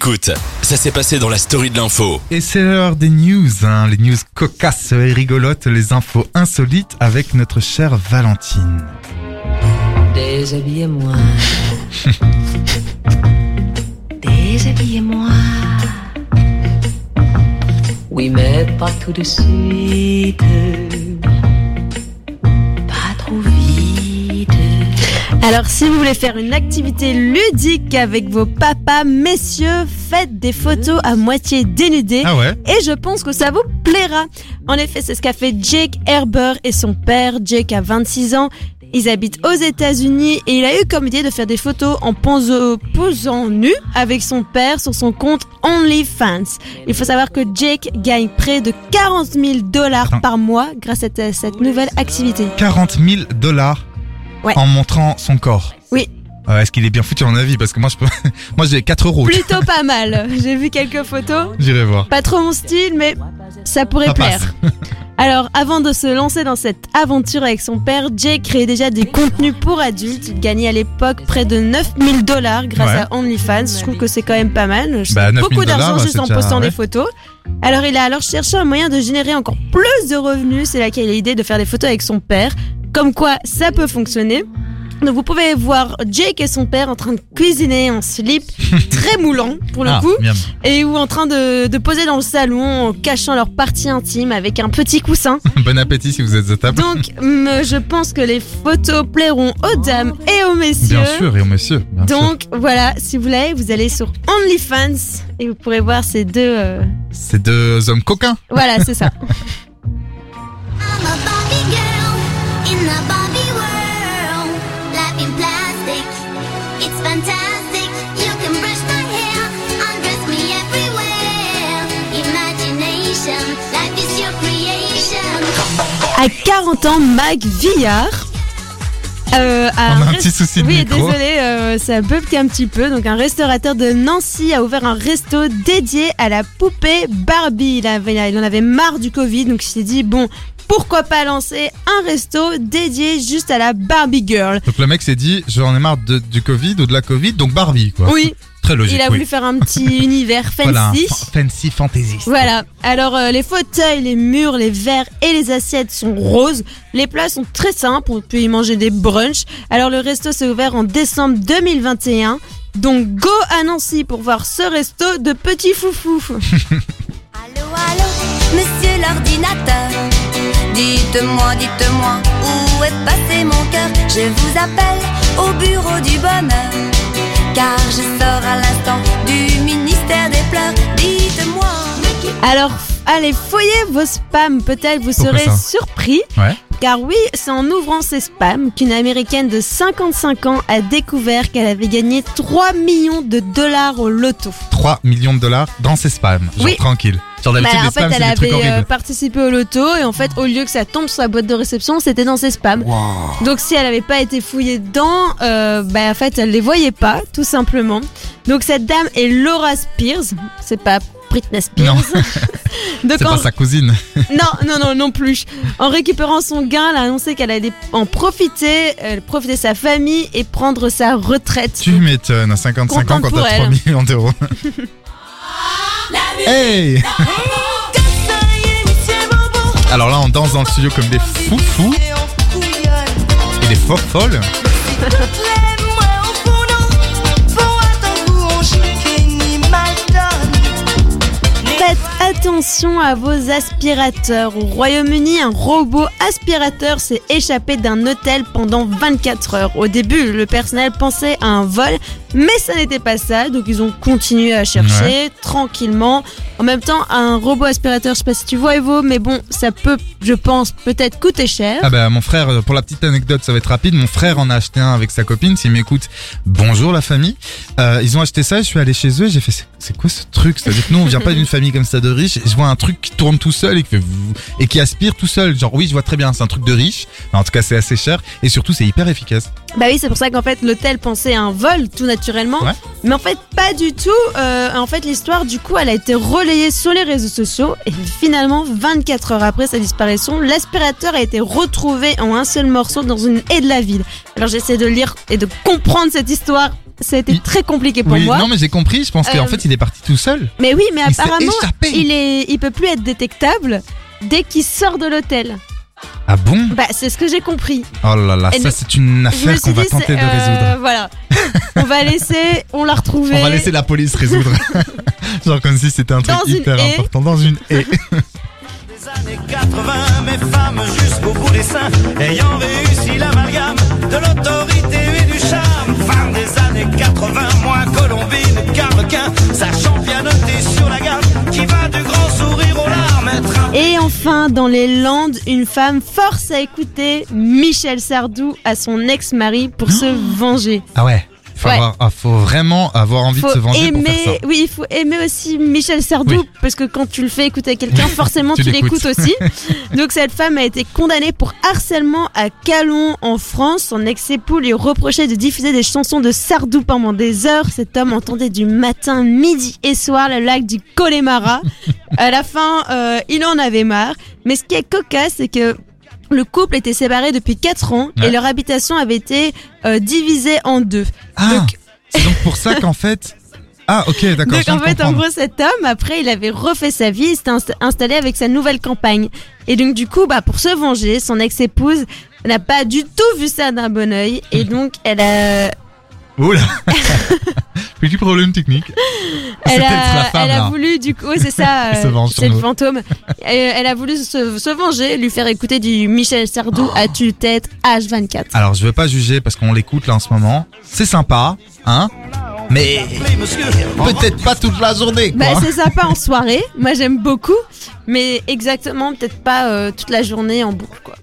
Écoute, ça s'est passé dans la story de l'info. Et c'est l'heure des news, hein, les news cocasses et rigolotes, les infos insolites avec notre chère Valentine. Déshabillez-moi. Déshabillez-moi. Oui, mais pas tout de suite. Alors si vous voulez faire une activité ludique avec vos papas, messieurs, faites des photos à moitié dénudées. Ah ouais Et je pense que ça vous plaira. En effet, c'est ce qu'a fait Jake Herber et son père. Jake a 26 ans. Ils habitent aux États-Unis et il a eu comme idée de faire des photos en posant, nu avec son père sur son compte OnlyFans. Il faut savoir que Jake gagne près de 40 000 dollars par mois grâce à cette nouvelle activité. 40 000 dollars Ouais. en montrant son corps. Oui. Euh, Est-ce qu'il est bien foutu en avis? Parce que moi, je peux... moi j'ai 4 euros. Plutôt pas mal. J'ai vu quelques photos. J'irai voir. Pas trop mon style, mais ça pourrait Ça plaire. Alors, avant de se lancer dans cette aventure avec son père, Jake créait déjà des contenus pour adultes. Il gagnait à l'époque près de 9000 dollars grâce Ouais. à OnlyFans. Je trouve que c'est quand même pas mal. Je Bah, sais 9 000 beaucoup d'argent juste c'est en postant ouais. des photos. Alors, il a alors cherché un moyen de générer encore plus de revenus. C'est là qu'il a l'idée de faire des photos avec son père. Comme quoi, ça peut fonctionner. Donc vous pouvez voir Jake et son père en train de cuisiner en slip très moulant pour le Ah, coup miam. et ou en train de, de poser dans le salon en cachant leur partie intime avec un petit coussin. Bon appétit si vous êtes à table. Donc je pense que les photos plairont aux dames et aux messieurs. Bien sûr, et au monsieur. bien sûr. Donc voilà, si vous voulez, vous allez sur OnlyFans et vous pourrez voir ces deux. euh, C'est deux hommes coquins. Voilà, c'est ça. À 40 ans, Mag Villard. euh, a On a un petit souci de Oui, micro. désolé, euh, ça bug un petit peu. Donc, un restaurateur de Nancy a ouvert un resto dédié à la poupée Barbie. Il, avait- il en avait marre du Covid, donc il s'est dit bon, pourquoi pas lancer un resto dédié juste à la Barbie Girl. Donc le mec s'est dit, j'en ai marre de- du Covid ou de la Covid, donc Barbie quoi. Oui, Très logique. il a oui. voulu faire un petit univers fancy. Voilà, fancy fantasy. Voilà. Alors euh, les fauteuils, les murs, les verres et les assiettes sont roses. Les plats sont très simples. On peut y manger des brunchs. Alors le resto s'est ouvert en décembre 2021. Donc go à Nancy pour voir ce resto de petits foufous. Allô, allô, monsieur l'ordinateur. Dites-moi, dites-moi, où est passé mon cœur? Je vous appelle au bureau du bonheur. Car je sors à l'instant du ministère des pleurs. Dites-moi. Alors allez fouiller vos spams. Peut-être vous Pourquoi serez surpris. Ouais. Car oui, c'est en ouvrant ses spams qu'une américaine de 55 ans a découvert qu'elle avait gagné 3 millions de dollars au loto. 3 millions de dollars dans ses spams. Genre Oui. tranquille. Bah, en fait, spams, elle avait euh, participé au loto et en fait, au lieu que ça tombe sur la boîte de réception, c'était dans ses spams. Wow. Donc, si elle n'avait pas été fouillée dedans, euh, bah, en fait, elle les voyait pas, tout simplement. Donc, cette dame est Laura Spears. C'est pas Britney Spears. C'est pas sa cousine. non, non, non, non plus. En récupérant son gain, elle a annoncé qu'elle allait en profiter, euh, profiter de sa famille et prendre sa retraite. Tu m'étonnes, à 55 ans quand t'as elle. 3 millions d'euros. Hey. Alors là, on danse dans le studio comme des foufous et des faux folles. Attention à vos aspirateurs. Au Royaume-Uni, un robot aspirateur s'est échappé d'un hôtel pendant 24 heures. Au début, le personnel pensait à un vol, mais ça n'était pas ça. Donc ils ont continué à chercher tranquillement. En même temps, un robot aspirateur, je sais pas si tu vois Evo, mais bon, ça peut, je pense, peut-être coûter cher. Ah bah mon frère, euh, pour la petite anecdote, ça va être rapide. Mon frère en a acheté un avec sa copine. S'il m'écoute, bonjour la famille. Euh, ils ont acheté ça. Je suis allé chez eux. et J'ai fait, c'est- c'est quoi ce truc? C'est-à-dire que nous, on vient pas d'une famille comme ça de riche. Je vois un truc qui tourne tout seul et qui fait vous- et qui aspire tout seul. Genre oui, je vois très bien. C'est un truc de riche. Mais en tout cas, c'est assez cher et surtout, c'est hyper efficace. Bah oui, c'est pour ça qu'en fait l'hôtel pensait à un vol tout naturellement, Ouais. mais en fait pas du tout. Euh, en fait l'histoire du coup elle a été relayée sur les réseaux sociaux et finalement 24 heures après sa disparition, l'aspirateur a été retrouvé en un seul morceau dans une haie de la ville. Alors j'essaie de lire et de comprendre cette histoire ça a été Il- très compliqué pour Oui, moi. non mais j'ai compris, je pense qu'en Euh, fait il est parti tout seul. Mais oui, mais Il apparemment, il est, il peut plus être détectable dès qu'il sort de l'hôtel. Ah bon? Bah, c'est ce que j'ai compris. Oh là là, Et ça c'est une affaire qu'on va dit, tenter de euh, résoudre. Voilà. on va laisser, on l'a retrouvé. On va laisser la police résoudre. Genre comme si c'était un truc Dans hyper haie. important dans une haie. Des années 80, mes femmes jusqu'au bout des seins, ayant réussi l'amalgame de l'autorité Et enfin, dans les Landes, une femme force à écouter Michel Sardou à son ex-mari pour se venger. Ah ouais. Faut, Ouais. avoir- ah, faut vraiment avoir envie Faut de se venger pour faire ça. aimer, oui, il faut aimer aussi Michel Sardou Oui. parce que quand tu le fais écouter à quelqu'un, forcément Tu l'écoutes aussi. Donc cette femme a été condamnée pour harcèlement à Calon en France. Son ex-époux lui reprochait de diffuser des chansons de Sardou pendant des heures. Cet homme entendait du matin, midi et soir le lac du Connemara. à la fin, euh, il en avait marre. Mais ce qui est cocasse, c'est que le couple était séparé depuis 4 ans Ouais. et leur habitation avait été euh, divisée en deux. Ah, c'est donc pour ça qu'en fait. Ah ok, d'accord. Donc en fait, en gros, cet homme, après, il avait refait sa vie, il s'était inst- installé avec sa nouvelle campagne. Et donc du coup, bah, pour se venger, son ex-épouse n'a pas du tout vu ça d'un bon oeil. Et donc, elle a, Oula Petit problème technique. elle C'est peut-être la a, femme elle a voulu, du coup, c'est ça, Elle euh, c'est le nous. fantôme. Elle, elle a voulu se, se venger, lui faire écouter du Michel Sardou à tue-tête H24. Alors je veux pas juger parce qu'on l'écoute là en ce moment. C'est sympa, hein Mais peut-être pas toute la journée quoi. Bah, c'est sympa en soirée, moi j'aime beaucoup, mais exactement peut-être pas euh, toute la journée en boucle, quoi.